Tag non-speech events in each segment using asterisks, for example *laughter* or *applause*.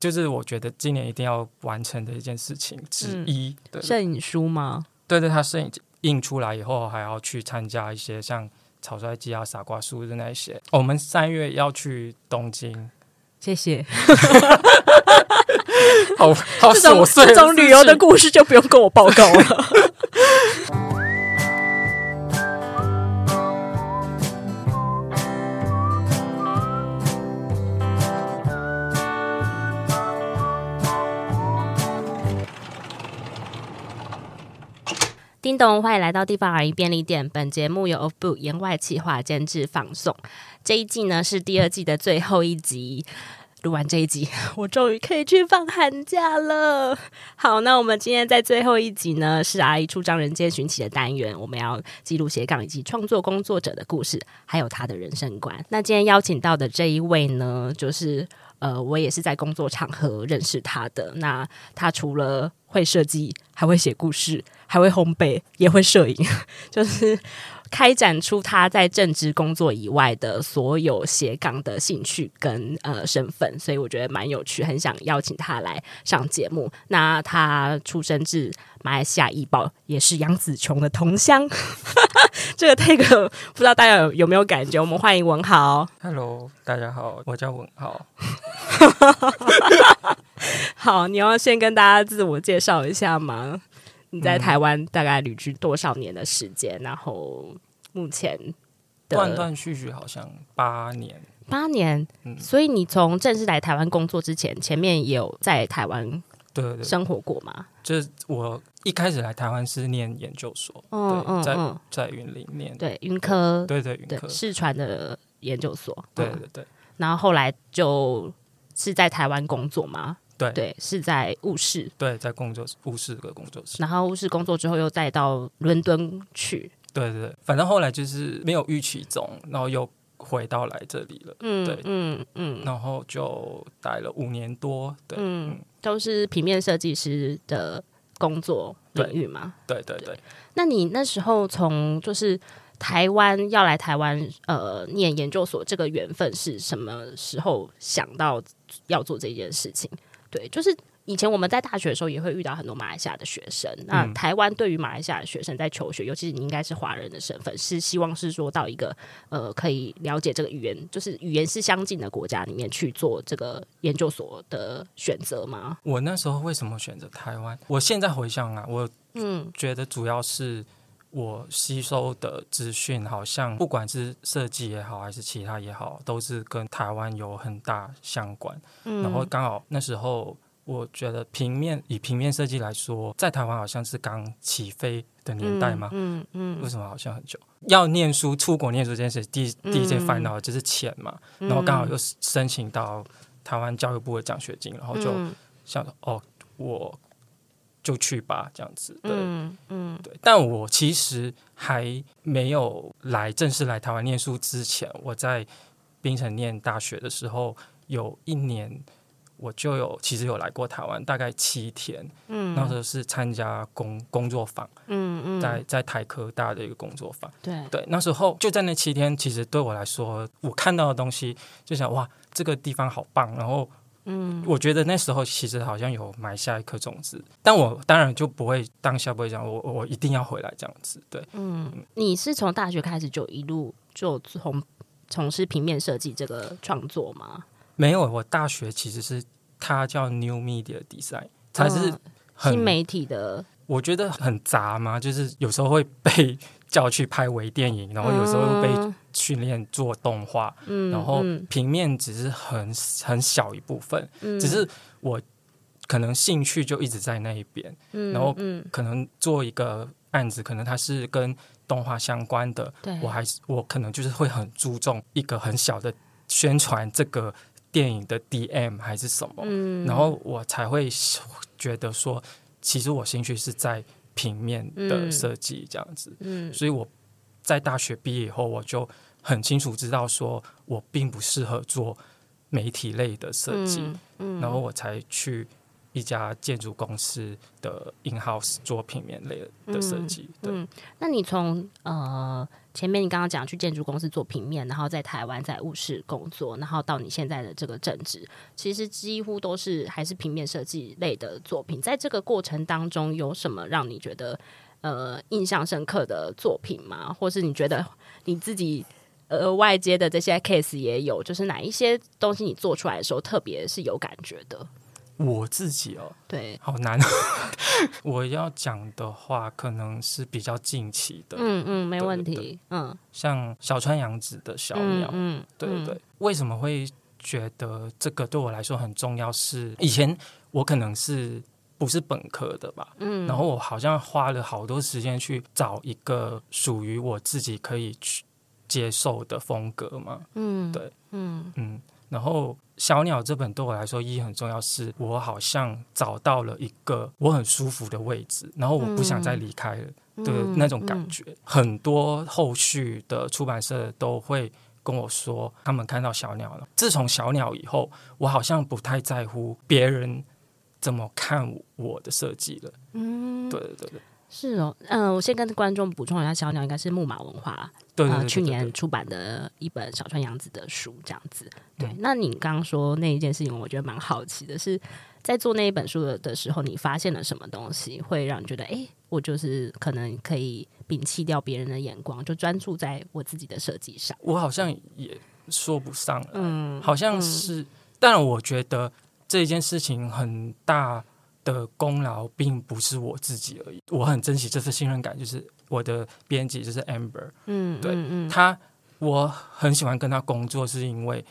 就是我觉得今年一定要完成的一件事情之一。摄影书吗？对对，他摄影印出来以后，还要去参加一些像草率季啊、傻瓜书的那些。我们三月要去东京，谢谢。好好琐碎，这种旅游的故事就不用跟我报告了。*laughs* 叮咚，欢迎来到地方阿姨便利店。本节目由 Offbook 言外企划监制放送。这一季呢是第二季的最后一集。录完这一集，*laughs* 我终于可以去放寒假了。好，那我们今天在最后一集呢，是阿姨出张人间寻奇的单元。我们要记录斜杠以及创作工作者的故事，还有他的人生观。那今天邀请到的这一位呢，就是呃，我也是在工作场合认识他的。那他除了会设计，还会写故事。还会烘焙，也会摄影，*laughs* 就是开展出他在正职工作以外的所有斜杠的兴趣跟呃身份，所以我觉得蛮有趣，很想邀请他来上节目。那他出生自马来西亚怡宝，也是杨紫琼的同乡。*laughs* 这个 take 不知道大家有有没有感觉？我们欢迎文豪。Hello，大家好，我叫文豪。*laughs* 好，你要先跟大家自我介绍一下吗？你在台湾大概旅居多少年的时间？嗯、然后目前断断续续好像八年，八年。嗯，所以你从正式来台湾工作之前，前面也有在台湾对生活过吗？就是我一开始来台湾是念研究所，嗯嗯，在在云林念，对云科，对对云科视传的研究所，对对对。然后后来就是在台湾工作吗？对对，是在务室。对，在工作务室的工作室。然后务室工作之后，又再到伦敦去。对对对，反正后来就是没有预期中，然后又回到来这里了。嗯，对，嗯嗯，然后就待了五年多。对，嗯，都是平面设计师的工作领域嘛。对对对，对。那你那时候从就是台湾要来台湾呃念研究所，这个缘分是什么时候想到要做这件事情？对，就是以前我们在大学的时候也会遇到很多马来西亚的学生。那台湾对于马来西亚的学生在求学，尤其是你应该是华人的身份，是希望是说到一个呃可以了解这个语言，就是语言是相近的国家里面去做这个研究所的选择吗？我那时候为什么选择台湾？我现在回想啊，我嗯觉得主要是我吸收的资讯，好像不管是设计也好，还是其他也好，都是跟台湾有很大相关。嗯，然后刚好那时候，我觉得平面以平面设计来说，在台湾好像是刚起飞的年代嘛。嗯嗯，嗯。为什么好像很久？要念书，出国念书这件事，第一第一件烦恼就是钱嘛。然后刚好又申请到台湾教育部的奖学金，然后就想说哦，我。就去吧，这样子，对，嗯，嗯对。但我其实还没有来正式来台湾念书之前，我在槟城念大学的时候，有一年我就有其实有来过台湾，大概七天。嗯，那时候是参加工工作坊，嗯嗯，在在台科大的一个工作坊，对对。那时候就在那七天，其实对我来说，我看到的东西就想哇，这个地方好棒，然后。嗯，我觉得那时候其实好像有埋下一颗种子，但我当然就不会当下不会讲我我一定要回来这样子，对。嗯，你是从大学开始就一路就从从事平面设计这个创作吗？没有，我大学其实是它叫 New Media Design，它是新媒体的。我觉得很杂嘛，就是有时候会被 *laughs* 叫去拍微电影，然后有时候会被训练做动画，嗯，然后平面只是很很小一部分，嗯，只是我可能兴趣就一直在那一边，嗯，然后可能做一个案子，可能它是跟动画相关的，对，我还是我可能就是会很注重一个很小的宣传这个电影的 DM 还是什么，嗯，然后我才会觉得说。其实我兴趣是在平面的设计这样子，嗯，所以我在大学毕业以后，我就很清楚知道说我并不适合做媒体类的设计，嗯，然后我才去一家建筑公司的 in house 做平面类的设计。对，嗯，那你从呃。前面你刚刚讲去建筑公司做平面，然后在台湾在务室工作，然后到你现在的这个正职，其实几乎都是还是平面设计类的作品。在这个过程当中，有什么让你觉得呃印象深刻的作品吗？或是你觉得你自己呃外接的这些 case 也有，就是哪一些东西你做出来的时候特别是有感觉的？我自己哦，对，好难。*laughs* 我要讲的话，可能是比较近期的。嗯嗯，没问题。对对嗯，像小川洋子的小鸟，嗯，嗯对对对。为什么会觉得这个对我来说很重要？是以前我可能是不是本科的吧？嗯，然后我好像花了好多时间去找一个属于我自己可以去接受的风格嘛。嗯，对，嗯嗯。然后《小鸟》这本对我来说意义很重要，是我好像找到了一个我很舒服的位置，然后我不想再离开了的那种感觉。很多后续的出版社都会跟我说，他们看到《小鸟》了。自从《小鸟》以后，我好像不太在乎别人怎么看我的设计了。嗯，对对对对。是哦，嗯、呃，我先跟观众补充一下，《小鸟》应该是木马文化对，去年出版的一本小川洋子的书，这样子。对，嗯、那你刚刚说那一件事情，我觉得蛮好奇的，是在做那一本书的的时候，你发现了什么东西，会让你觉得，哎，我就是可能可以摒弃掉别人的眼光，就专注在我自己的设计上。我好像也说不上了，嗯，好像是，嗯、但我觉得这件事情很大。的功劳并不是我自己而已，我很珍惜这次信任感，就是我的编辑就是 Amber，嗯，对，嗯嗯、他，我很喜欢跟他工作，是因为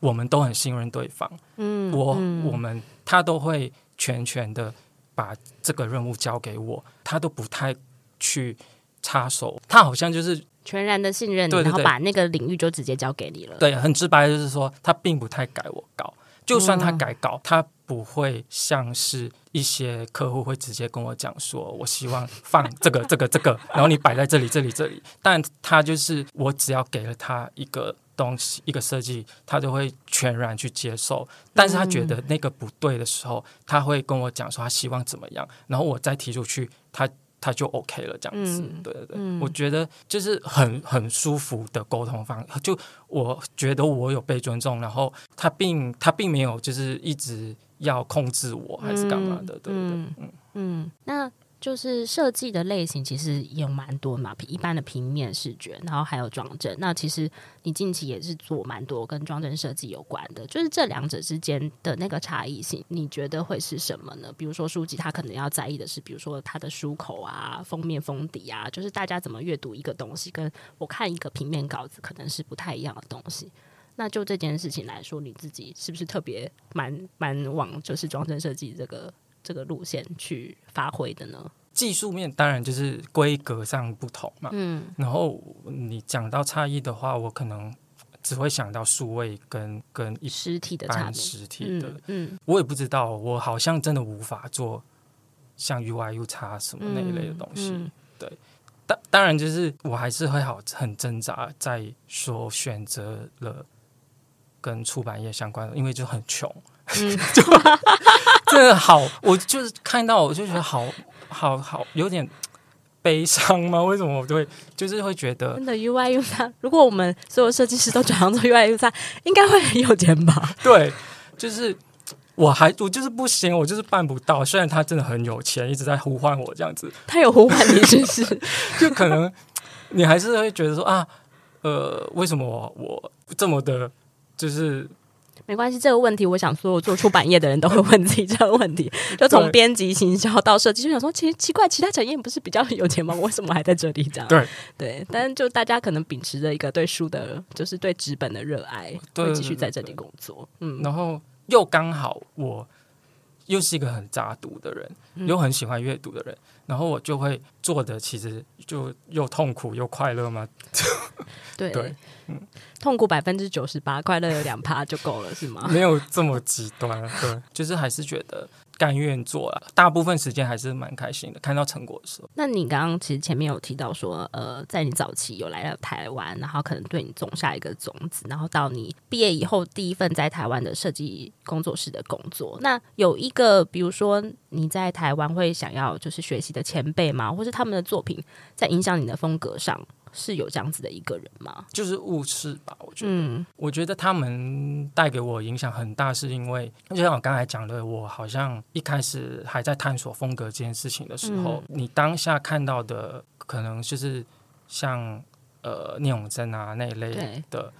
我们都很信任对方，嗯，我、嗯、我们他都会全权的把这个任务交给我，他都不太去插手，他好像就是全然的信任你，对对对，然后把那个领域就直接交给你了，对，很直白就是说，他并不太改我稿，就算他改稿，嗯、他。不会像是一些客户会直接跟我讲说，我希望放这个、这个、这个，然后你摆在这里、这里、这里。但他就是我只要给了他一个东西、一个设计，他就会全然去接受。但是他觉得那个不对的时候，他会跟我讲说他希望怎么样，然后我再提出去，他。他就 OK 了，这样子，嗯、对对对，嗯、我觉得就是很很舒服的沟通方，就我觉得我有被尊重，然后他并他并没有就是一直要控制我还是干嘛的，嗯、对对对，嗯嗯，那。就是设计的类型其实也有蛮多嘛，一般的平面视觉，然后还有装帧。那其实你近期也是做蛮多跟装帧设计有关的，就是这两者之间的那个差异性，你觉得会是什么呢？比如说书籍，它可能要在意的是，比如说它的书口啊、封面封底啊，就是大家怎么阅读一个东西，跟我看一个平面稿子可能是不太一样的东西。那就这件事情来说，你自己是不是特别蛮蛮往就是装帧设计这个？这个路线去发挥的呢？技术面当然就是规格上不同嘛。嗯，然后你讲到差异的话，我可能只会想到数位跟跟一实体的差实体的。嗯，嗯我也不知道，我好像真的无法做像 UI、U 叉什么那一类的东西。嗯嗯、对，当当然就是我还是会好很挣扎，在说选择了跟出版业相关的，因为就很穷。嗯，*laughs* 就真的好，我就是看到我就觉得好好好有点悲伤吗？为什么我就会就是会觉得真的 UI U 三如果我们所有设计师都转行做 UI U 三应该会很有钱吧？*laughs* 对，就是我还我就是不行，我就是办不到。虽然他真的很有钱，一直在呼唤我这样子，*laughs* 他有呼唤你，是不是？就可能你还是会觉得说啊，呃，为什么我，我这么的，就是。没关系，这个问题，我想所有做出版业的人都会问自己这个问题。*laughs* 就从编辑、行销到设计，就想说，其实奇怪，其他产业不是比较有钱吗？为什么还在这里？这样对对，但是就大家可能秉持着一个对书的，就是对纸本的热爱，会继续在这里工作。嗯，然后又刚好我又是一个很杂读的人，又很喜欢阅读的人，然后我就会做的其实就又痛苦又快乐吗。*laughs* 对。对，嗯，痛苦百分之九十八，快乐有两趴就够了，是吗？*laughs* 没有这么极端，对，就是还是觉得甘愿做了，大部分时间还是蛮开心的，看到成果的时候。那你刚刚其实前面有提到说，呃，在你早期有来到台湾，然后可能对你种下一个种子，然后到你毕业以后第一份在台湾的设计工作室的工作，那有一个，比如说你在台湾会想要就是学习的前辈吗？或是他们的作品在影响你的风格上？是有这样子的一个人吗？就是误事吧，我觉得。嗯，我觉得他们带给我影响很大，是因为就像我刚才讲的，我好像一开始还在探索风格这件事情的时候，嗯、你当下看到的可能就是像呃聂永贞啊那一类的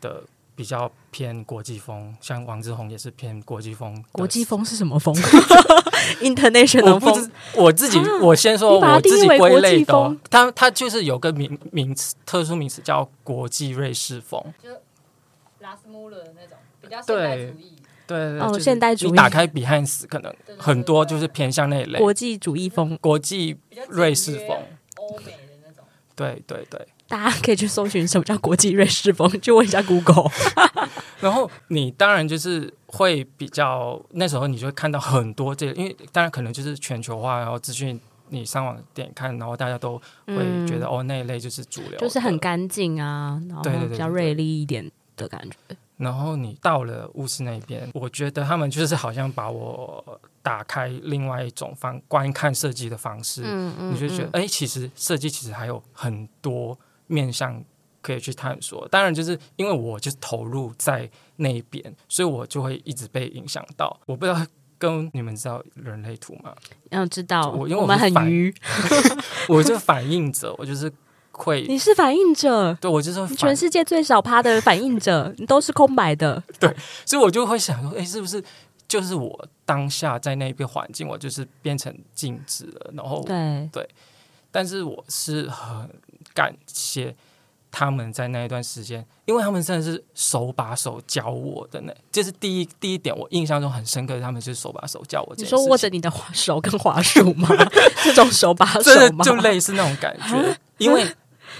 的。比较偏国际风，像王志宏也是偏国际风。国际风是什么风？*laughs* International *laughs* 风。我自己，啊、我先说我自己归类的，它它就是有个名名词，特殊名词叫国际瑞士风，就拉斯穆勒的那种比较现代主义。对对对，哦，现代主义。你打开 Behance 可能很多就是偏向那一类国际主义风，国际瑞士风，欧美的那种。对对对。大家可以去搜寻什么叫国际瑞士风，去问一下 Google。*laughs* 然后你当然就是会比较，那时候你就会看到很多这个，因为当然可能就是全球化，然后资讯你上网点看，然后大家都会觉得、嗯、哦那一类就是主流，就是很干净啊，然后比较锐利一点的感觉。然后你到了乌斯那边，我觉得他们就是好像把我打开另外一种方观看设计的方式，嗯嗯、你就觉得哎，其实设计其实还有很多。面向可以去探索，当然就是因为我就是投入在那一边，所以我就会一直被影响到。我不知道跟你们知道人类图吗？要知道，我因为我，我们很愚，*laughs* 我就反应者，我就是会。你是反应者，对我就是全世界最少趴的反应者，你都是空白的。*laughs* 对，所以我就会想说，哎，是不是就是我当下在那一个环境，我就是变成静止了，然后对对，但是我是很。感谢他们在那一段时间，因为他们真的是手把手教我的呢。这是第一第一点，我印象中很深刻的，他们就是手把手教我。你说握着你的手跟滑鼠吗？*laughs* 这种手把手吗？就类似那种感觉。因为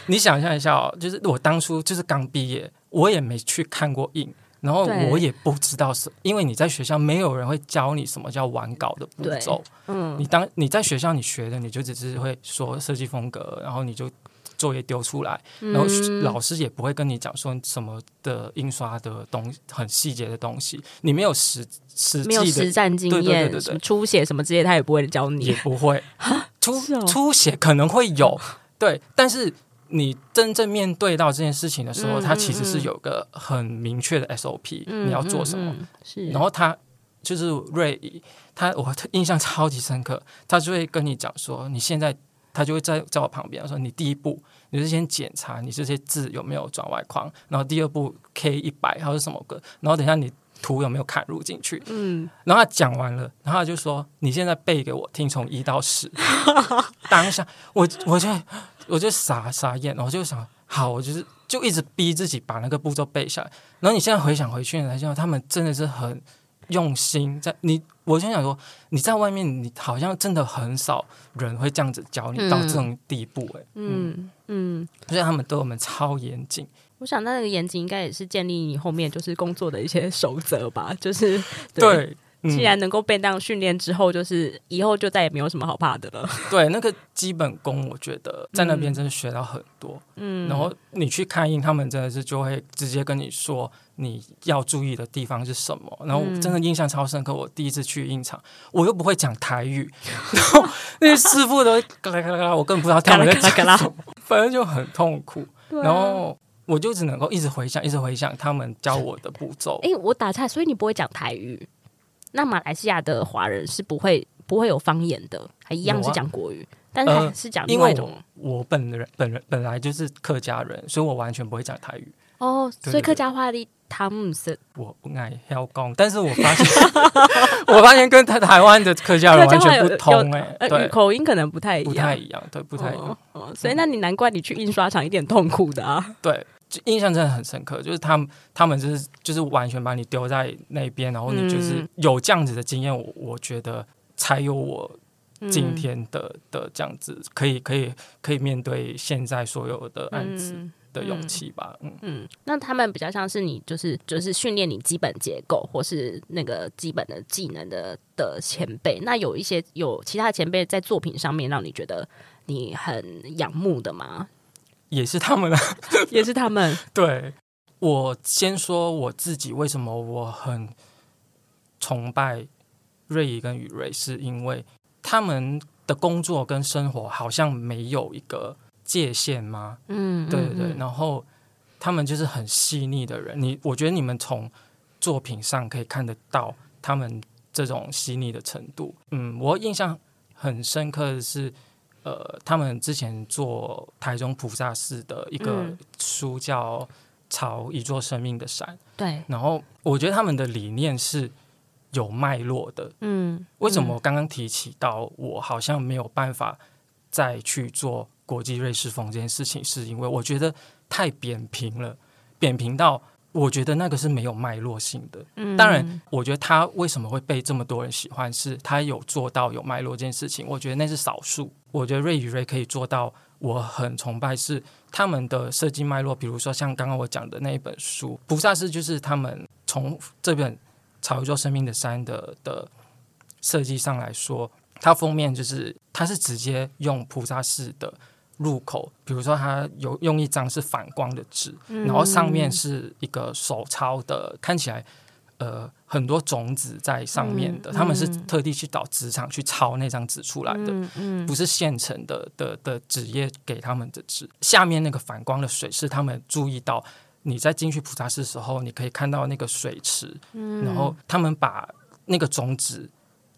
你想象一下哦，就是我当初就是刚毕业，我也没去看过影，然后我也不知道是，因为你在学校没有人会教你什么叫完稿的步骤。嗯，你当你在学校你学的，你就只是会说设计风格，然后你就。作业丢出来，然后老师也不会跟你讲说什么的印刷的东西很细节的东西，你没有实实际的实战经验，对对对对对，书写什么这些他也不会教你，也不会。出出血可能会有，对，但是你真正面对到这件事情的时候，他其实是有个很明确的 SOP，你要做什么，是，然后他就是瑞，他我 *laughs* 印象超级深刻，他就会跟你讲说你现在。他就会在在我旁边说：“你第一步，你是先检查你这些字有没有转外框，然后第二步 K 一百还是什么个，然后等一下你图有没有砍入进去。”嗯，然后他讲完了，然后他就说：“你现在背给我听，从一到十。*laughs* ”当下我我就我就傻傻眼，我就想，好，我就是就一直逼自己把那个步骤背下来。然后你现在回想回去来讲，他们真的是很。用心在你，我就想说，你在外面，你好像真的很少人会这样子教你到这种地步，欸，哎，嗯嗯，嗯，所以他们对我们超严谨。我想那个严谨应该也是建立你后面就是工作的一些守则吧，就是对。对既然能够被那样训练之后，就是以后就再也没有什么好怕的了。对，那个基本功，我觉得在那边真的学到很多。嗯，然后你去看印，他们真的是就会直接跟你说你要注意的地方是什么。然后真的印象超深刻，我第一次去印厂，我又不会讲台语，*laughs* 然后那些师傅都嘎啦嘎啦嘎啦，我根本不知道他们在讲什么，反正就很痛苦。然后我就只能够一直回想，一直回想他们教我的步骤。哎，我打岔，所以你不会讲台语？那马来西亚的华人是不会不会有方言的，还一样是讲国语，啊、但是还是讲另外一种。呃、我，我本人本人本来就是客家人，所以我完全不会讲台语。哦，所以客家话的他们是，我不爱嚣讲，但是我发现我发现跟台台湾的客家人完全不同哎、欸，对，口音可能不太一样，不太一样，对，不太一样。所以那你难怪你去印刷厂一点痛苦的啊？对。印象真的很深刻，就是他们，他们就是就是完全把你丢在那边，然后你就是有这样子的经验，我我觉得才有我今天的的这样子，可以可以可以面对现在所有的案子的勇气吧。嗯嗯，那他们比较像是你，就是就是训练你基本结构或是那个基本的技能的的前辈。那有一些有其他前辈在作品上面让你觉得你很仰慕的吗？也是他们啊，*laughs* 也是他们。*laughs* 对，我先说我自己，为什么我很崇拜瑞怡跟雨瑞，是因为他们的工作跟生活好像没有一个界限吗？嗯，对对对。然后他们就是很细腻的人，你我觉得你们从作品上可以看得到他们这种细腻的程度。嗯，我印象很深刻的是，呃，他们之前做台中菩萨寺的一个书叫《朝一座生命的山》，对。然后我觉得他们的理念是有脉络的。嗯，为什么我刚刚提起到我好像没有办法再去做国际瑞士风这件事情，是因为我觉得太扁平了，扁平到。我觉得那个是没有脉络性的。嗯，当然，我觉得他为什么会被这么多人喜欢，是他有做到有脉络这件事情。我觉得那是少数。我觉得瑞与瑞可以做到，我很崇拜是他们的设计脉络。比如说像刚刚我讲的那一本书《菩萨是》，就是他们从这本《朝一座生命的山》的的设计上来说，它封面就是它是直接用菩萨寺的。入口，比如说，他有用一张是反光的纸，嗯、然后上面是一个手抄的，看起来呃很多种子在上面的。嗯、他们是特地去找纸厂去抄那张纸出来的，不是现成的的的纸页给他们的纸。下面那个反光的水是他们注意到，你在进去普查寺的时候，你可以看到那个水池，嗯、然后他们把那个种子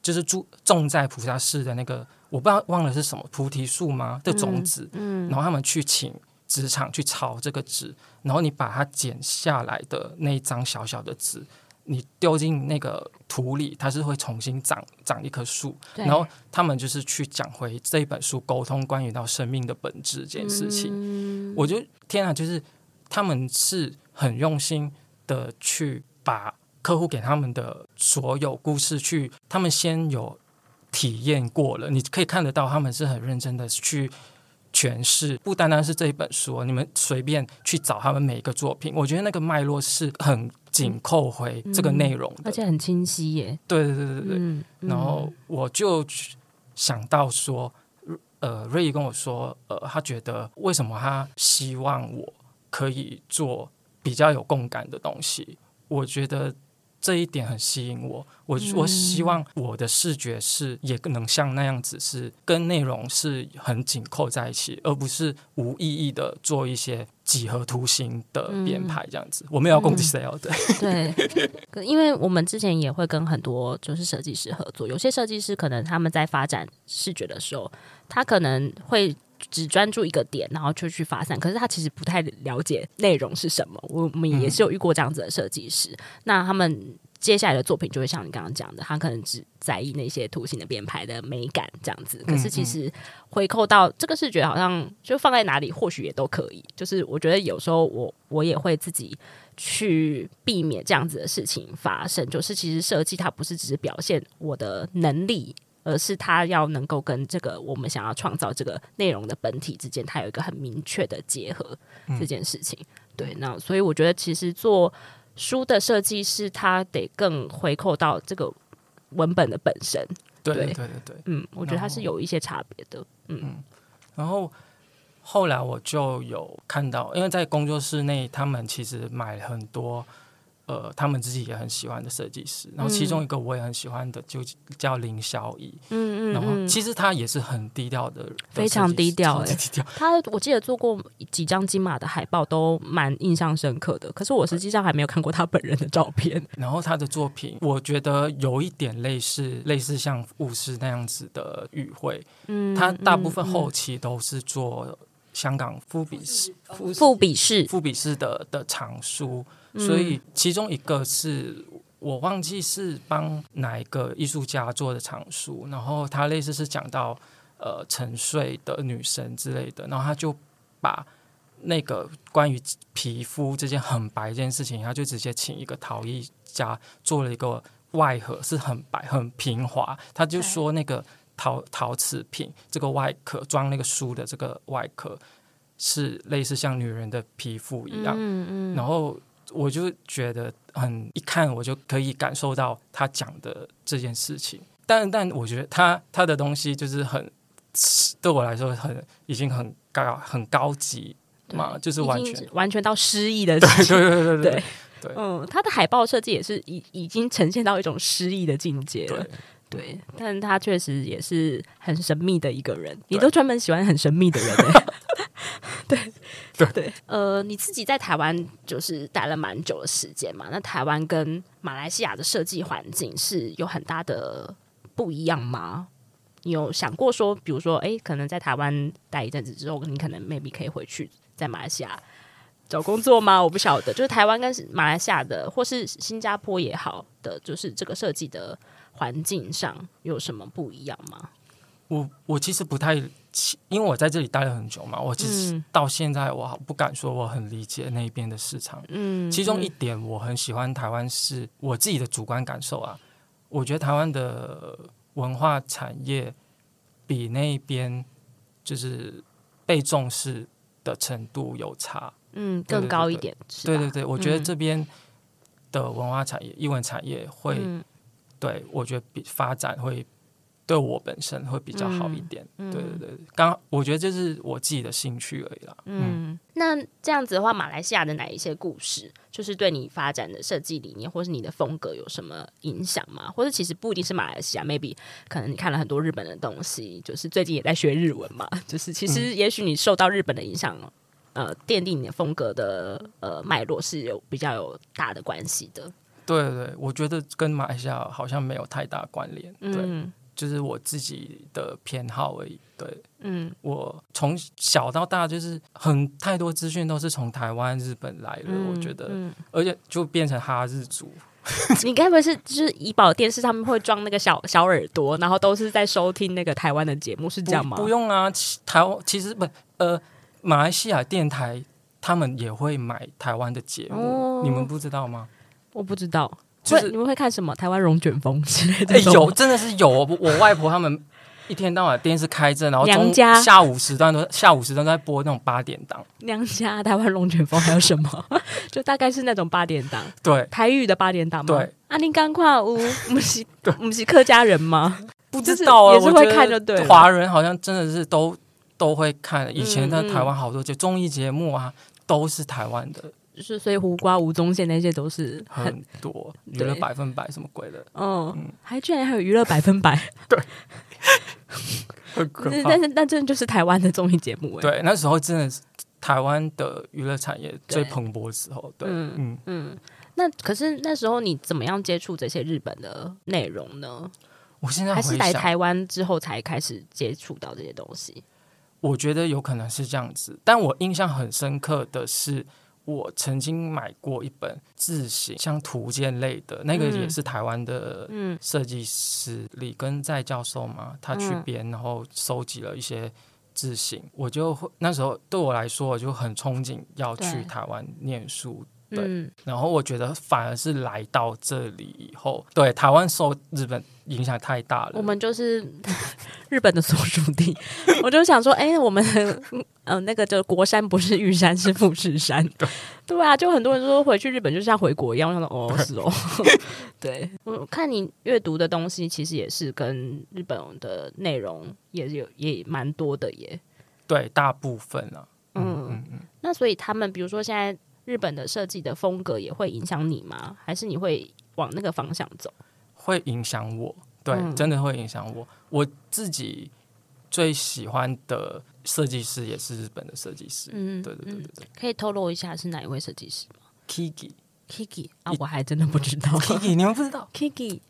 就是种种在普查寺的那个。我不知道忘了是什么菩提树吗的种子，嗯嗯、然后他们去请纸厂去抄这个纸，然后你把它剪下来的那一张小小的纸，你丢进那个土里，它是会重新长长一棵树。然后他们就是去讲回这一本书，沟通关于到生命的本质这件事情。嗯、我觉得天啊，就是他们是很用心的去把客户给他们的所有故事去，他们先有。体验过了，你可以看得到他们是很认真的去诠释，不单单是这一本书，你们随便去找他们每一个作品，我觉得那个脉络是很紧扣回这个内容的，而且很清晰耶。对对对对对。嗯嗯、然后我就想到说，呃，瑞怡跟我说，呃，他觉得为什么他希望我可以做比较有共感的东西？我觉得。这一点很吸引我，我我希望我的视觉是也能像那样子，是跟内容是很紧扣在一起，而不是无意义的做一些几何图形的编排这样子。嗯、我没有要攻击谁哦，对。对，因为我们之前也会跟很多就是设计师合作，有些设计师可能他们在发展视觉的时候，他可能会。只专注一个点，然后就去发散。可是他其实不太了解内容是什么。我们也是有遇过这样子的设计师。那他们接下来的作品就会像你刚刚讲的，他可能只在意那些图形的编排的美感这样子。可是其实回扣到这个视觉，好像就放在哪里，或许也都可以。就是我觉得有时候我我也会自己去避免这样子的事情发生。就是其实设计它不是只是表现我的能力。而是他要能够跟这个我们想要创造这个内容的本体之间，它有一个很明确的结合这件事情。嗯、对，那所以我觉得其实做书的设计是，他得更回扣到这个文本的本身。对对对对，嗯，我觉得它是有一些差别的。嗯，嗯，然后后来我就有看到，因为在工作室内，他们其实买很多。呃，他们自己也很喜欢的设计师，然后其中一个我也很喜欢的，就叫林小仪。嗯嗯，然后其实他也是很低调的，非常低调，*laughs* 欸，低调。他我记得做过几张金马的海报，都蛮印象深刻的。可是我实际上还没有看过他本人的照片。*laughs* 然后他的作品，我觉得有一点类似，类似像雾师那样子的语汇。嗯，他大部分后期都是做香港富比士、富比士、富比士的的藏书。所以其中一个是我忘记是帮哪一个艺术家做的藏书，然后他类似是讲到呃沉睡的女神之类的，然后他就把那个关于皮肤这件很白这件事情，他就直接请一个陶艺家做了一个外盒，是很白很平滑，他就说那个陶陶瓷品这个外壳装那个书的这个外壳是类似像女人的皮肤一样，嗯嗯，然后。我就觉得很一看我就可以感受到他讲的这件事情，但但我觉得他他的东西就是很对我来说很已经很高很高级嘛，就是完全完全到诗意的对对对对对对，对。嗯，他的海报设计也是已已经呈现到一种诗意的境界了，对，对，但他确实也是很神秘的一个人，你都专门喜欢很神秘的人。*laughs* 对 *laughs* 对对，呃，你自己在台湾就是待了蛮久的时间嘛？那台湾跟马来西亚的设计环境是有很大的不一样吗？你有想过说，比如说，哎，可能在台湾待一阵子之后，你可能 maybe 可以回去在马来西亚找工作吗？我不晓得，就是台湾跟马来西亚的，或是新加坡也好的，就是这个设计的环境上有什么不一样吗？我我其实不太，因为我在这里待了很久嘛，我其实到现在我不敢说我很理解那边的市场。嗯，其中一点我很喜欢台湾，是我自己的主观感受啊，我觉得台湾的。文化产业比那边就是被重视的程度有差，嗯，更高一点。对对对，我觉得这边的文化产业、艺文产业会，嗯、对我觉得比发展会。对我本身会比较好一点，对对对，刚我觉得这是我自己的兴趣而已啦。嗯，嗯，那这样子的话，马来西亚的哪一些故事，就是对你发展的设计理念，或是你的风格有什么影响吗？或者其实不一定是马来西亚，maybe 可能你看了很多日本的东西，就是最近也在学日文嘛，就是其实也许你受到日本的影响，嗯、呃，奠定你的风格的呃脉络是有比较有大的关系的。对对，我觉得跟马来西亚好像没有太大关联。对。嗯就是我自己的偏好而已，对，嗯，我从小到大就是很太多资讯都是从台湾、日本来的，嗯、我觉得，嗯、而且就变成哈日族。*laughs* 你该不会是就是怡宝电视他们会装那个小小耳朵，然后都是在收听那个台湾的节目，是这样吗？不，不用啊，台湾其实不呃，马来西亚电台他们也会买台湾的节目，哦、你们不知道吗？我不知道。就是你们会看什么台湾龙卷风 *laughs* 之类的？有真的是有。我外婆他们一天到晚电视开着，然后娘家下午时段都下午时段都在播那种八点档。娘家台湾龙卷风还有什么？*laughs* 就大概是那种八点档，对台语的八点档吗？对。啊，你刚跨屋，我们是，我们是客家人吗？不知道啊，也是会看就对。华人好像真的是都都会看。以前在台湾好多节综艺节目啊，都是台湾的。就是所以胡瓜、吴宗宪那些都是很，很多娱乐百分百什么鬼的，哦、嗯，还居然还有娱乐百分百，*laughs* 对，很可 *laughs* 怕。但是那真的就是台湾的综艺节目，对，那时候真的是台湾的娱乐产业最蓬勃的时候，对，对嗯嗯嗯。那可是那时候你怎么样接触这些日本的内容呢？我现在还是来台湾之后才开始接触到这些东西。我觉得有可能是这样子，但我印象很深刻的是。我曾经买过一本字形像图鉴类的，那个也是台湾的设计师李根在教授嘛，他去编，然后收集了一些字形，我就那时候对我来说，我就很憧憬要去台湾念书。对，嗯、然后我觉得反而是来到这里以后，对台湾受日本影响太大了。我们就是 *laughs* 日本的所属地，*laughs* 我就想说，哎，我们嗯、*laughs* 呃，那个就国山不是玉山，是富士山。对，对啊，就很多人说回去日本就像回国一样。我想说，哦，是哦。对，我看你阅读的东西，其实也是跟日本的内容也有也蛮多的耶。对，大部分啊。嗯嗯嗯。嗯，那所以他们，比如说现在。日本的设计的风格也会影响你吗？还是你会往那个方向走？会影响我，对，嗯、真的会影响我。我自己最喜欢的设计师也是日本的设计师。嗯，对对对对对。可以透露一下是哪一位设计师吗？Kiki，Kiki 啊，我还真的不知道。*laughs* Kiki，你们不知道？Kiki，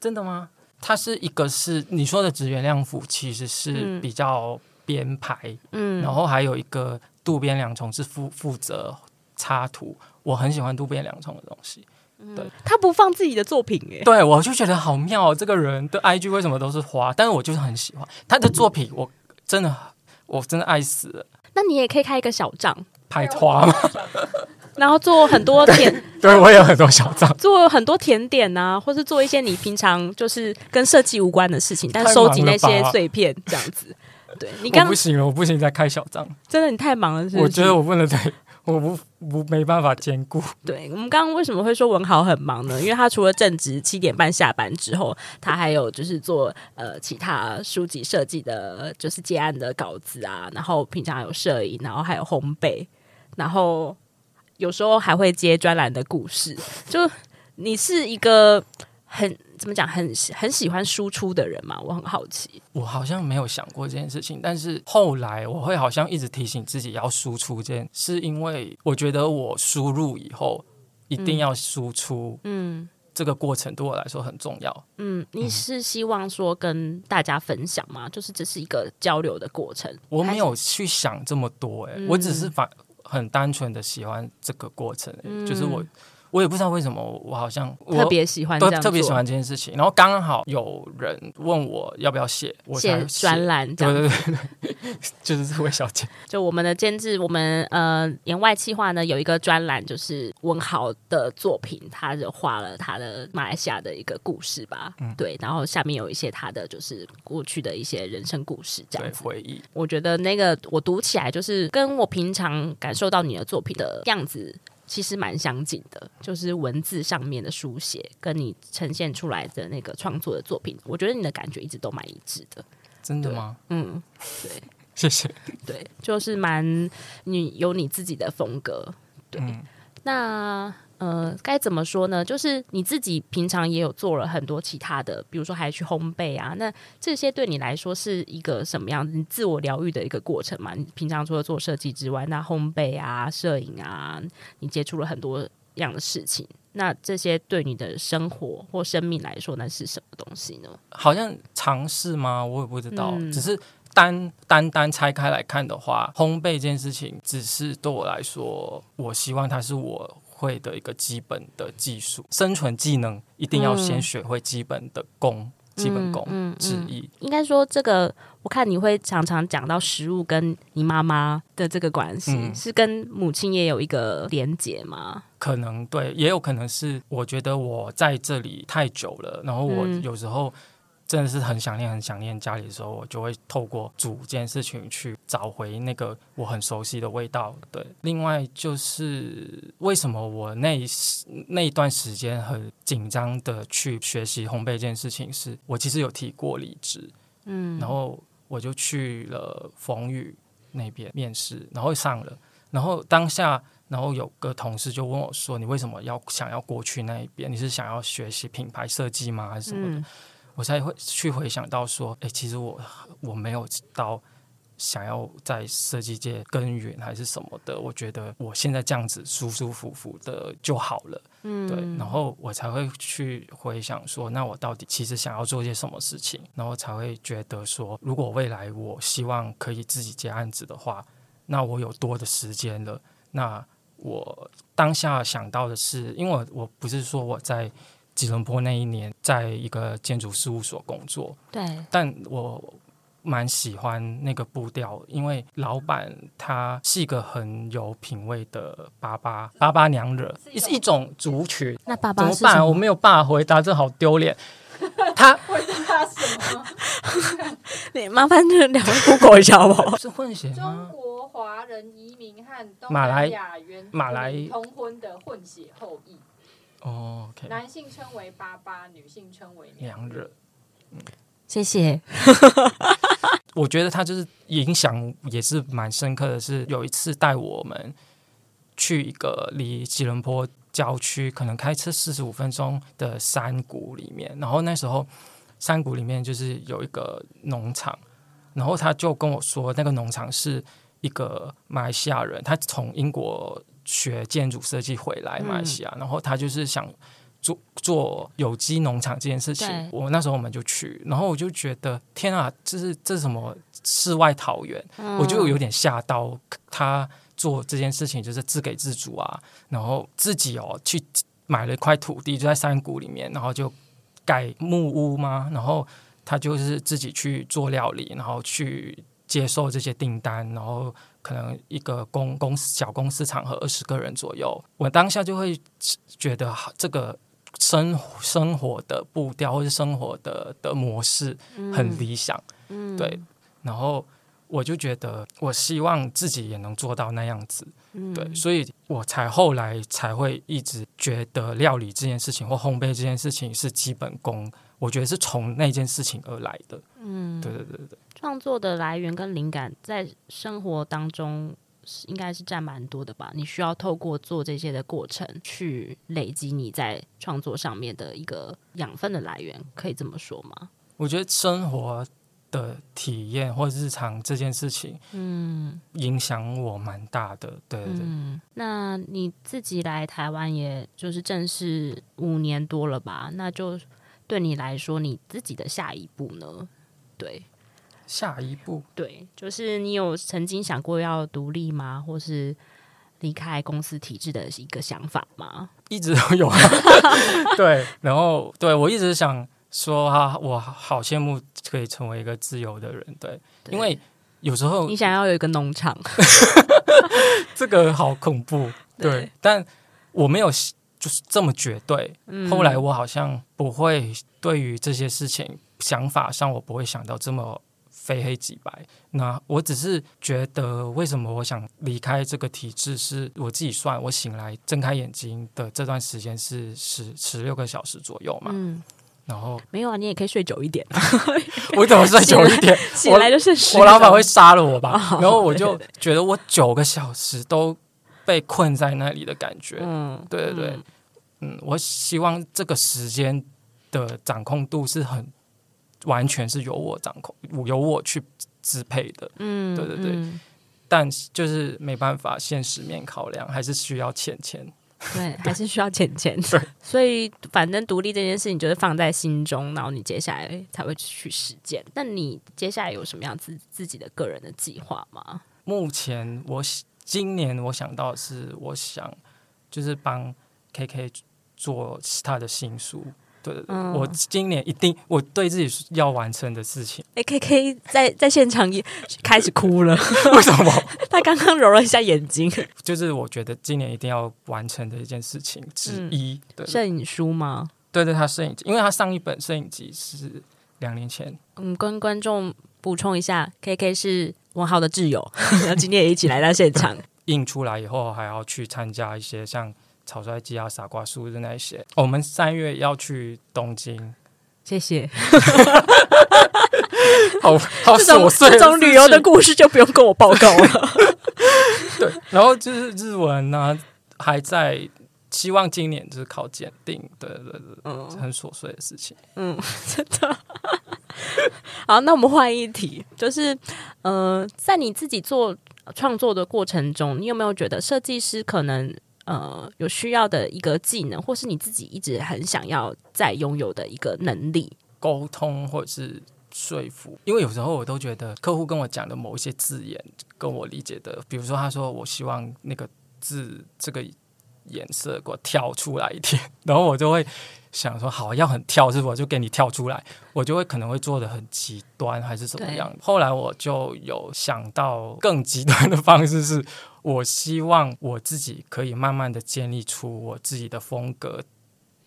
真的吗？他是一个是你说的直原亮辅，其实是比较编排，嗯，然后还有一个渡边良重是负负责。插图，我很喜欢渡边良虫的东西。对，他不放自己的作品哎，对我就觉得好妙。这个人的 IG 为什么都是花？但是我就是很喜欢他的作品，我真的我真的爱死了。那你也可以开一个小账拍花吗？*laughs* 然后做很多甜，*laughs* 对，对我也有很多小账，做很多甜点啊，或是做一些你平常就是跟设计无关的事情，但收集那些碎片这样子。对你刚不行了，我不行再开小账，真的你太忙了是不是？我觉得我不能再。我不不没办法兼顾。*laughs* 对，我们刚刚为什么会说文豪很忙呢？因为他除了正职七点半下班之后，他还有就是做呃其他书籍设计的，就是接案的稿子啊，然后平常有摄影，然后还有烘焙，然后有时候还会接专栏的故事。就你是一个很怎么讲，很很喜欢输出的人嘛？我很好奇。我好像没有想过这件事情，但是后来我会好像一直提醒自己要输出这件，是因为我觉得我输入以后一定要输出。嗯，这个过程对我来说很重要。嗯，你是希望说跟大家分享吗？就是这是一个交流的过程。我没有去想这么多、欸，哎、嗯，我只是反很单纯的喜欢这个过程、欸，嗯、就是我。我也不知道为什么，我好像我特别喜欢这样，特别喜欢这件事情。然后刚好有人问我要不要写，写专栏，对对对，就是这位小姐。*laughs* 就我们的监制，我们呃言外企划呢有一个专栏，就是文豪的作品，他就画了他的马来西亚的一个故事吧，嗯、对。然后下面有一些他的就是过去的一些人生故事，这样子回忆。我觉得那个我读起来就是跟我平常感受到你的作品的样子。其实蛮相近的，就是文字上面的书写，跟你呈现出来的那个创作的作品，我觉得你的感觉一直都蛮一致的。真的吗？嗯，对，*laughs* 谢谢。对，就是蛮你有你自己的风格。对，嗯、那。呃，该怎么说呢？就是你自己平常也有做了很多其他的，比如说还去烘焙啊。那这些对你来说是一个什么样子？你自我疗愈的一个过程嘛？你平常除了做设计之外，那烘焙啊、摄影啊，你接触了很多样的事情。那这些对你的生活或生命来说，那是什么东西呢？好像尝试吗？我也不知道。嗯、只是单单单拆开来看的话，烘焙这件事情，只是对我来说，我希望它是我。会的一个基本的技术，生存技能一定要先学会基本的功，嗯、基本功之一。嗯嗯嗯、应该说，这个我看你会常常讲到食物跟你妈妈的这个关系，嗯、是跟母亲也有一个连结吗？可能对，也有可能是我觉得我在这里太久了，然后我有时候。真的是很想念，很想念家里的时候，我就会透过煮这件事情去找回那个我很熟悉的味道。对，另外就是为什么我那那一段时间很紧张的去学习烘焙这件事情是，是我其实有提过离职，嗯，然后我就去了风雨那边面试，然后上了，然后当下，然后有个同事就问我说：“你为什么要想要过去那一边？你是想要学习品牌设计吗？还是什么的？”嗯我才会去回想到说，哎，其实我我没有到想要在设计界耕耘还是什么的。我觉得我现在这样子舒舒服服的就好了，嗯，对。然后我才会去回想说，那我到底其实想要做些什么事情？然后才会觉得说，如果未来我希望可以自己接案子的话，那我有多的时间了。那我当下想到的是，因为我我不是说我在。吉隆坡那一年，在一个建筑事务所工作。对，但我蛮喜欢那个步调，因为老板他是一个很有品味的爸爸，爸爸娘惹，是一种族群。那爸爸怎么办？我没有办法回答，这好丢脸。*laughs* 他回答什么？*laughs* 你麻烦就两位 Google 一下好不好？*laughs* 是混血吗？中国华人移民和东南亚原马来通婚的混血后裔。哦，okay、男性称为爸爸，女性称为娘惹。嗯，谢谢。*laughs* 我觉得他就是影响也是蛮深刻的，是有一次带我们去一个离吉隆坡郊区可能开车四十五分钟的山谷里面，然后那时候山谷里面就是有一个农场，然后他就跟我说，那个农场是一个马来西亚人，他从英国。学建筑设计回来马来西亚，嗯、然后他就是想做做有机农场这件事情。我那时候我们就去，然后我就觉得天啊，这是这是什么世外桃源？嗯、我就有点吓到。他做这件事情就是自给自足啊，然后自己哦去买了一块土地，就在山谷里面，然后就盖木屋嘛，然后他就是自己去做料理，然后去接受这些订单，然后。可能一个公公司小公司场合二十个人左右，我当下就会觉得这个生生活的步调或者生活的的模式很理想，嗯、对。然后我就觉得，我希望自己也能做到那样子，嗯、对。所以我才后来才会一直觉得料理这件事情或烘焙这件事情是基本功，我觉得是从那件事情而来的，嗯，对对对对。创作的来源跟灵感在生活当中应该是占蛮多的吧？你需要透过做这些的过程，去累积你在创作上面的一个养分的来源，可以这么说吗？我觉得生活的体验或日常这件事情，嗯，影响我蛮大的。对对对。嗯，那你自己来台湾，也就是正式五年多了吧？那就对你来说，你自己的下一步呢？对。下一步，对，就是你有曾经想过要独立吗？或是离开公司体制的一个想法吗？一直都有啊。*laughs* 对，然后对我一直想说啊，我好羡慕可以成为一个自由的人。对，对因为有时候你想要有一个农场，*laughs* 这个好恐怖。对，对但我没有就是这么绝对。嗯、后来我好像不会对于这些事情想法上，我不会想到这么。非黑即白，那我只是觉得，为什么我想离开这个体制？是我自己算，我醒来睁开眼睛的这段时间是十十六个小时左右嘛。嗯，然后没有啊，你也可以睡久一点。*laughs* 我怎么睡久一点？*laughs* 醒来就是我，我老板会杀了我吧？哦、然后我就觉得我九个小时都被困在那里的感觉。嗯，对对对，嗯，我希望这个时间的掌控度是很。完全是由我掌控，由我去支配的。嗯，对对对。嗯、但就是没办法，现实面考量，还是需要钱钱。对，*laughs* 还是需要钱钱。对，所以反正独立这件事情就是放在心中，然后你接下来才会去实践。那你接下来有什么样子自己的个人的计划吗？目前我今年我想到的是，我想就是帮 KK 做他的新书。对对对，嗯、我今年一定我对自己要完成的事情。哎，K K 在在现场也开始哭了，*laughs* 为什么？*laughs* 他刚刚揉了一下眼睛。就是我觉得今年一定要完成的一件事情之一。嗯、摄影书吗？对对，他摄影集，因为他上一本摄影集是两年前。嗯，跟观众补充一下，K K 是文浩的挚友，*laughs* 然后今天也一起来到现场。印出来以后，还要去参加一些像。草率鸡啊，傻瓜书的那些，我们三月要去东京。谢谢。*laughs* 好好 *laughs* 琐碎，这种旅游的故事就不用跟我报告了。*laughs* 对，然后就是日文呢、啊，还在希望今年就是考检定。对对对，嗯，很琐碎的事情。嗯，真的。好，那我们换一题，就是呃，在你自己做创作的过程中，你有没有觉得设计师可能？呃，有需要的一个技能，或是你自己一直很想要再拥有的一个能力，沟通或者是说服。因为有时候我都觉得客户跟我讲的某一些字眼，跟我理解的，比如说他说我希望那个字这个颜色给我跳出来一点，然后我就会想说好，要很跳，是不？我就给你跳出来，我就会可能会做得很极端，还是怎么样？后来我就有想到更极端的方式是。我希望我自己可以慢慢的建立出我自己的风格，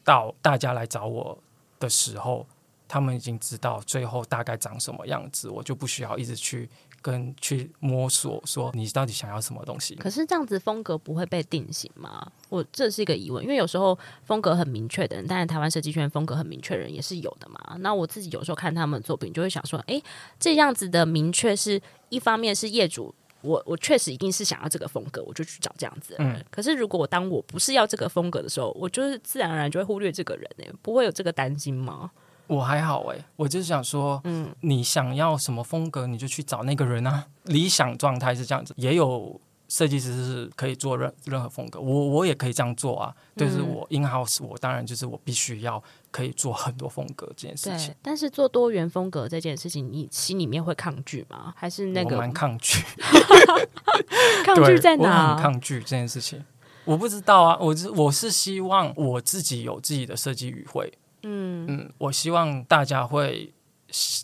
到大家来找我的时候，他们已经知道最后大概长什么样子，我就不需要一直去跟去摸索，说你到底想要什么东西。可是这样子风格不会被定型吗？我这是一个疑问，因为有时候风格很明确的人，当然台湾设计圈风格很明确的人也是有的嘛。那我自己有时候看他们的作品，就会想说，诶，这样子的明确是一方面是业主。我我确实一定是想要这个风格，我就去找这样子的人。嗯，可是如果我当我不是要这个风格的时候，我就是自然而然就会忽略这个人呢？不会有这个担心吗？我还好哎，我就是想说，嗯，你想要什么风格，你就去找那个人啊。理想状态是这样子，也有。设计师是可以做任任何风格，我我也可以这样做啊。就、嗯、是我 in house，我当然就是我必须要可以做很多风格这件事情。但是做多元风格这件事情，你心里面会抗拒吗？还是那个蛮抗拒？*laughs* *laughs* 抗拒在哪？我很抗拒这件事情。我不知道啊，我是我是希望我自己有自己的设计语汇。嗯嗯，我希望大家会。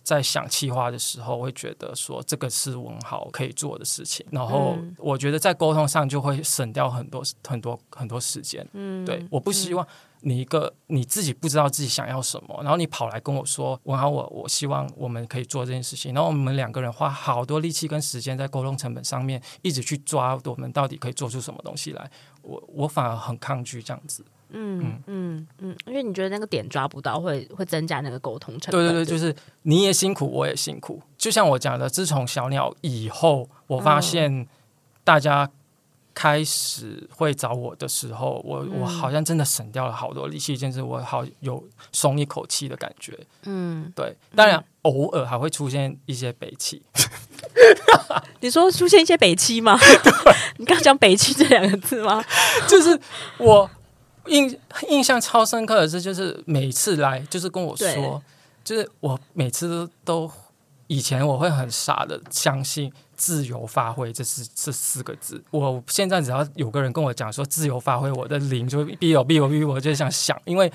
在想企划的时候，会觉得说这个是文豪可以做的事情，然后我觉得在沟通上就会省掉很多很多很多时间。嗯，对，我不希望你一个你自己不知道自己想要什么，然后你跑来跟我说文豪，我我希望我们可以做这件事情，然后我们两个人花好多力气跟时间在沟通成本上面，一直去抓我们到底可以做出什么东西来，我我反而很抗拒这样子。嗯嗯嗯，因为你觉得那个点抓不到会，会会增加那个沟通成本。对对对，就是你也辛苦，我也辛苦。就像我讲的，自从小鸟以后，我发现大家开始会找我的时候，我、嗯、我好像真的省掉了好多力气，一件事我好有松一口气的感觉。嗯，对，当然、嗯、偶尔还会出现一些北气。*laughs* 你说出现一些北七吗？*laughs* 对你刚讲北七这两个字吗？就是我印印象超深刻的是，就是每次来就是跟我说，就是我每次都以前我会很傻的相信。自由发挥，这是这四个字。我现在只要有个人跟我讲说自由发挥，我的灵就会逼我逼我逼我，就想想，因为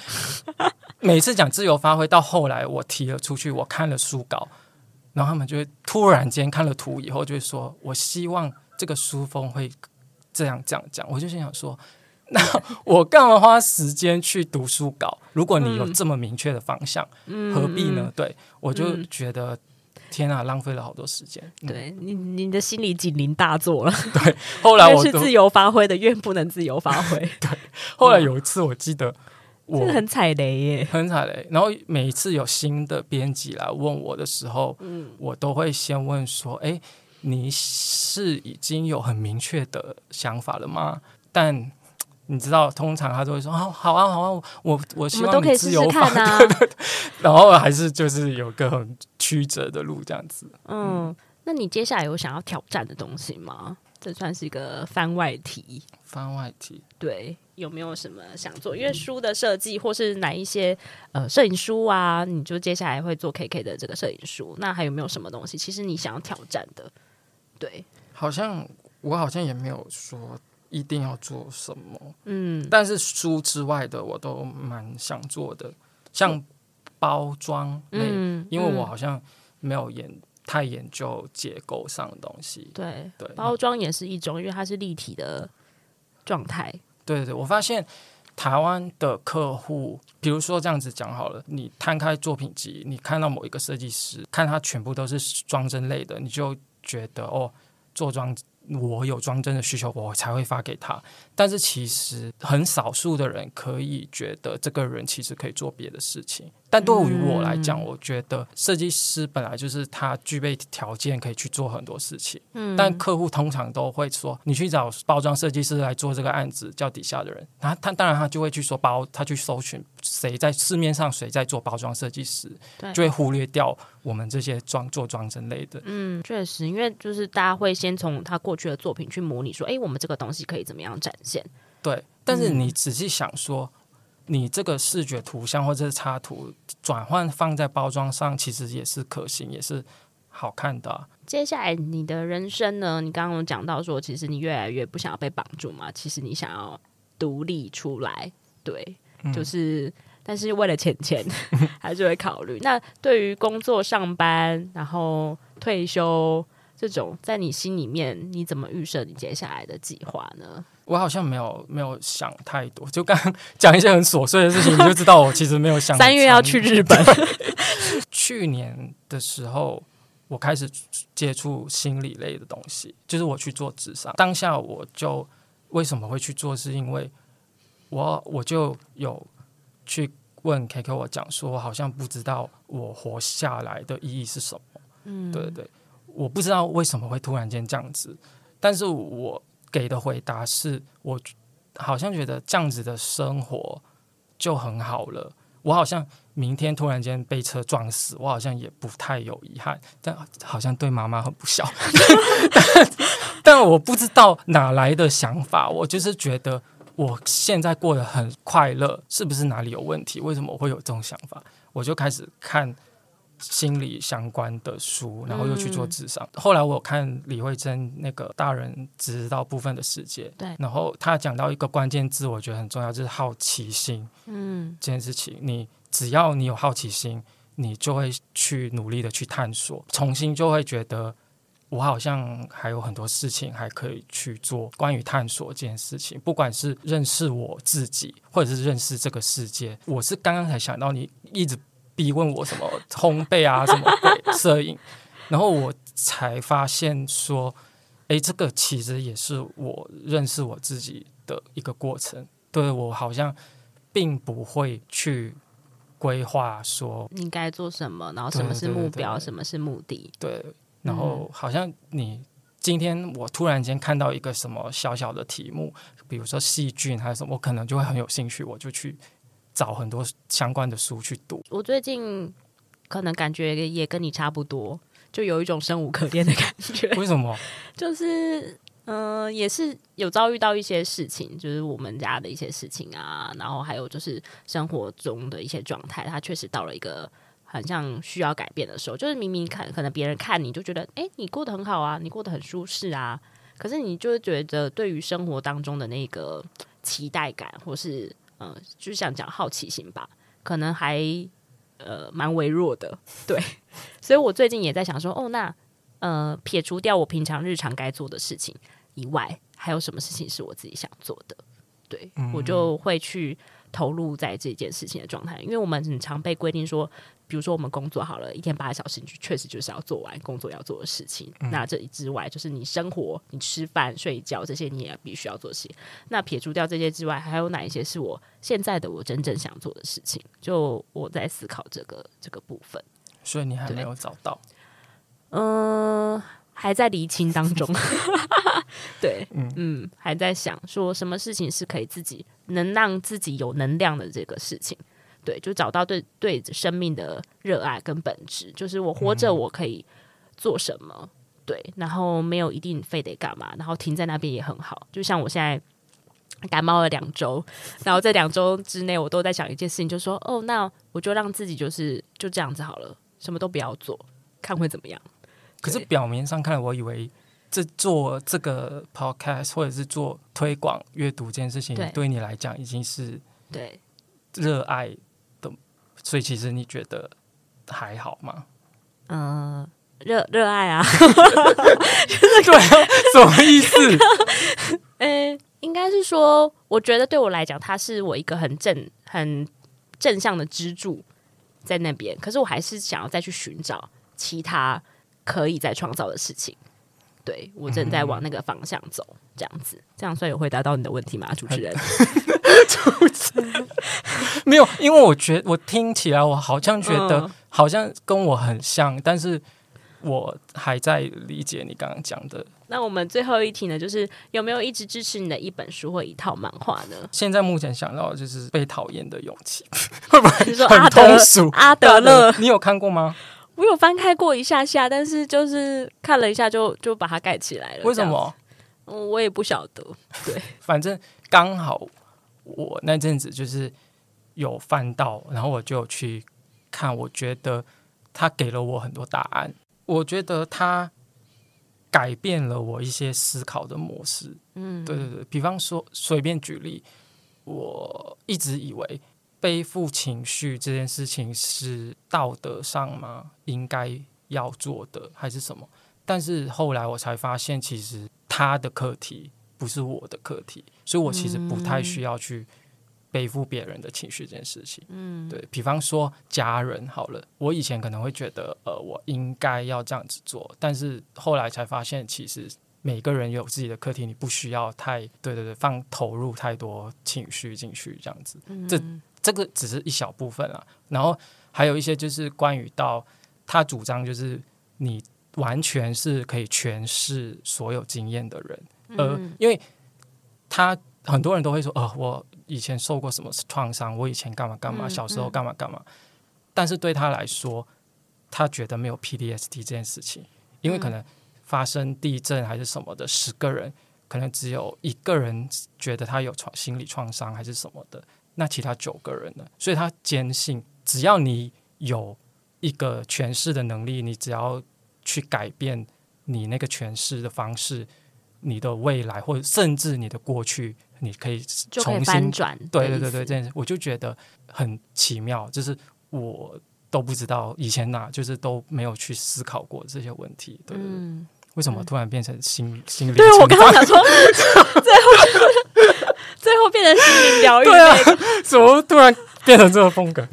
*laughs* 每次讲自由发挥，到后来我提了出去，我看了书稿，然后他们就会突然间看了图以后，就会说，我希望这个书风会这样这样讲。我就心想说，那我干嘛花时间去读书稿？如果你有这么明确的方向，嗯、何必呢？对我就觉得。天啊，浪费了好多时间。对你，你的心里警铃大作了。*laughs* 对，后来我是自由发挥的，愿不能自由发挥。*laughs* 对，后来有一次我记得我，我很踩雷耶，很踩雷。然后每一次有新的编辑来问我的时候，嗯，我都会先问说：“哎，你是已经有很明确的想法了吗？”但你知道，通常他都会说：“好，好啊，好啊，我我希望你自由发挥。”啊、*laughs* 对对对，然后还是就是有个很曲折的路这样子。嗯，嗯，那你接下来有想要挑战的东西吗？这算是一个番外题。番外题，对，有没有什么想做？因为书的设计，或是哪一些呃摄影书啊，你就接下来会做 KK 的这个摄影书。那还有没有什么东西？其实你想要挑战的？对，好像我好像也没有说。一定要做什么？嗯，但是书之外的我都蛮想做的，像包装类，嗯，因为我好像没有研太研究结构上的东西。对对，包装也是一种，因为它是立体的状态。对对对，我发现台湾的客户，比如说这样子讲好了，你摊开作品集，你看到某一个设计师，看他全部都是装帧类的，你就觉得哦，做装。我有装帧的需求，我才会发给他。但是其实很少数的人可以觉得这个人其实可以做别的事情。但对于我来讲，我觉得设计师本来就是他具备条件可以去做很多事情。嗯，但客户通常都会说，你去找包装设计师来做这个案子，叫底下的人。他他当然他就会去说包，他去搜寻谁在市面上谁在做包装设计师，就会忽略掉我们这些装做装帧类的。嗯，确实，因为就是大家会先从他过去的作品去模拟，说，哎，我们这个东西可以怎么样展现？对，但是你仔细想说。嗯你这个视觉图像或者是插图转换放在包装上，其实也是可行，也是好看的啊。接下来你的人生呢？你刚刚有讲到说，其实你越来越不想要被绑住嘛，其实你想要独立出来，对，嗯、就是，但是为了钱钱，*laughs* 还是会考虑。那对于工作、上班，然后退休这种，在你心里面，你怎么预设你接下来的计划呢？我好像没有没有想太多，就刚刚讲一些很琐碎的事情，你就知道我其实没有想。三月要去日本。*laughs* 去年的时候，我开始接触心理类的东西，就是我去做智商。当下我就为什么会去做，是因为我我就有去问 KK，我讲说，我好像不知道我活下来的意义是什么。嗯，对对，我不知道为什么会突然间这样子，但是我。给的回答是我好像觉得这样子的生活就很好了。我好像明天突然间被车撞死，我好像也不太有遗憾。但好像对妈妈很不孝。*laughs* 但，我不知道哪来的想法，我就是觉得我现在过得很快乐，是不是哪里有问题？为什么我会有这种想法？我就开始看。心理相关的书，然后又去做智商。嗯、后来我有看李慧珍那个大人知道部分的世界，对。然后他讲到一个关键字，我觉得很重要，就是好奇心。嗯，这件事情，你只要你有好奇心，你就会去努力的去探索，重新就会觉得我好像还有很多事情还可以去做。关于探索这件事情，不管是认识我自己，或者是认识这个世界，我是刚刚才想到，你一直。逼问我什么烘焙啊，什么摄影，然后我才发现说，哎，这个其实也是我认识我自己的一个过程。对，我好像并不会去规划说应该做什么，然后什么是目标，对对对对，什么是目的。对，然后好像你今天我突然间看到一个什么小小的题目，比如说细菌还是什么，我可能就会很有兴趣，我就去找很多相关的书去读。我最近可能感觉也跟你差不多，就有一种生无可恋的感觉。为什么？*laughs* 就是嗯、呃，也是有遭遇到一些事情，就是我们家的一些事情啊，然后还有就是生活中的一些状态，它确实到了一个。很像需要改变的时候，就是明明看可能别人看你就觉得，哎、欸，你过得很好啊，你过得很舒适啊，可是你就会觉得对于生活当中的那个期待感，或是嗯、呃，就是想讲好奇心吧，可能还呃蛮微弱的，对。所以我最近也在想说，哦，那呃撇除掉我平常日常该做的事情以外，还有什么事情是我自己想做的？对，我就会去投入在这件事情的状态，因为我们很常被规定说。比如说，我们工作好了一天八个小时，你确实就是要做完工作要做的事情。嗯、那这之外，就是你生活、你吃饭、睡觉这些，你也必须要做些。那撇除掉这些之外，还有哪一些是我现在的我真正想做的事情？就我在思考这个这个部分。所以你还没有找到？嗯、呃，还在厘清当中。*laughs* 对，嗯嗯，还在想说什么事情是可以自己能让自己有能量的这个事情。对，就找到对对生命的热爱跟本质，就是我活着我可以做什么，嗯、对，然后没有一定非得干嘛，然后停在那边也很好。就像我现在感冒了两周，然后在两周之内我都在想一件事情，就说哦，那我就让自己就是就这样子好了，什么都不要做，看会怎么样。可是表面上看来，我以为这做这个 podcast 或者是做推广阅读这件事情，对，对你来讲已经是对热爱。所以其实你觉得还好吗？嗯，热热爱啊，*laughs* 对啊，什么意思？*laughs* 呃，应该是说，我觉得对我来讲，他是我一个很正、很正向的支柱在那边。可是我还是想要再去寻找其他可以再创造的事情。对，我正在往那个方向走，这样子，这样算有回答到你的问题吗，主持人？*laughs* 主持人 *laughs* 没有，因为我觉得我听起来，我好像觉得好像跟我很像，嗯、但是我还在理解你刚刚讲的。那我们最后一题呢，就是有没有一直支持你的一本书或一套漫画呢？现在目前想到的就是《被讨厌的勇气》，会不会说很通俗？阿德勒，你有看过吗？我有翻开过一下下，但是就是看了一下就就把它盖起来了。为什么？嗯，我也不晓得。对，*laughs* 反正刚好我那阵子就是有翻到，然后我就去看。我觉得他给了我很多答案。我觉得他改变了我一些思考的模式。嗯，对对对。比方说，随便举例，我一直以为。背负情绪这件事情是道德上吗？应该要做的还是什么？但是后来我才发现，其实他的课题不是我的课题，所以我其实不太需要去背负别人的情绪这件事情。嗯，对，比方说家人好了，我以前可能会觉得，呃，我应该要这样子做，但是后来才发现，其实每个人有自己的课题，你不需要太对对对放投入太多情绪进去，这样子。嗯，这。这个只是一小部分啊，然后还有一些就是关于到他主张，就是你完全是可以诠释所有经验的人，呃，因为他很多人都会说，哦，我以前受过什么创伤，我以前干嘛干嘛，小时候干嘛干嘛，但是对他来说，他觉得没有 PDSD 这件事情，因为可能发生地震还是什么的，十个人可能只有一个人觉得他有创心理创伤还是什么的。那其他九个人呢？所以他坚信，只要你有一个诠释的能力，你只要去改变你那个诠释的方式，你的未来或者甚至你的过去，你可以重新翻转。对对对对，这样我就觉得很奇妙，就是我都不知道以前哪就是都没有去思考过这些问题。对，对，对，嗯，为什么突然变成心、嗯、心理？对我刚刚想 *laughs* 说，最后。*laughs* 最后变成心灵疗愈，对啊，怎么突然变成这个风格？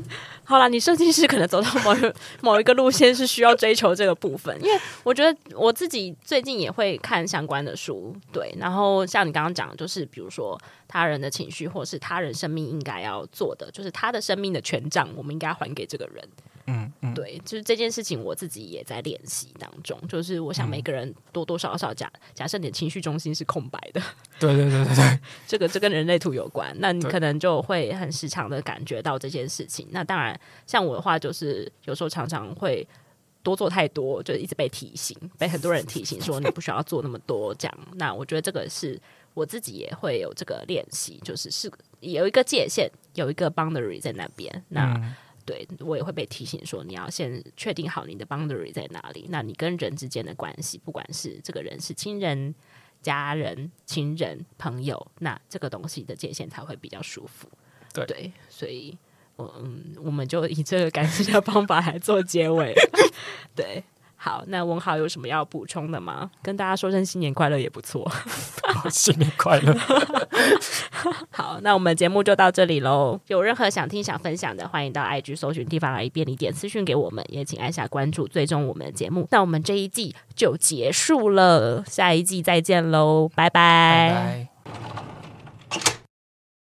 好了，你设计师可能走到某一个 *laughs* 某一个路线是需要追求这个部分，因为我觉得我自己最近也会看相关的书，对。然后像你刚刚讲的，就是比如说他人的情绪，或是他人生命应该要做的，就是他的生命的权杖，我们应该还给这个人。嗯嗯，对，就是这件事情我自己也在练习当中。就是我想每个人多多少少假假设你的情绪中心是空白的，*laughs* 对对对对对，*laughs* 这个这跟人类图有关，那你可能就会很时常的感觉到这件事情。那当然，像我的话，就是有时候常常会多做太多，就一直被提醒，被很多人提醒说你不需要做那么多这样。那我觉得这个是我自己也会有这个练习，就是是有一个界限，有一个 boundary 在那边。那、嗯对，我也会被提醒说，你要先确定好你的 boundary 在哪里。那你跟人之间的关系，不管是这个人是亲人、家人、亲人、朋友，那这个东西的界限才会比较舒服。对，对，所以，我嗯，我们就以这个感情的方法来做结尾。*laughs* 对。好，那文豪有什么要补充的吗？跟大家说声新年快乐也不错。*laughs* 新年快乐。*laughs* 好，那我们节目就到这里喽。有任何想听、想分享的，欢迎到 IG 搜寻地方来便利店私讯给我们，也请按下关注，追踪我们的节目。那我们这一季就结束了，下一季再见喽，拜拜。拜拜。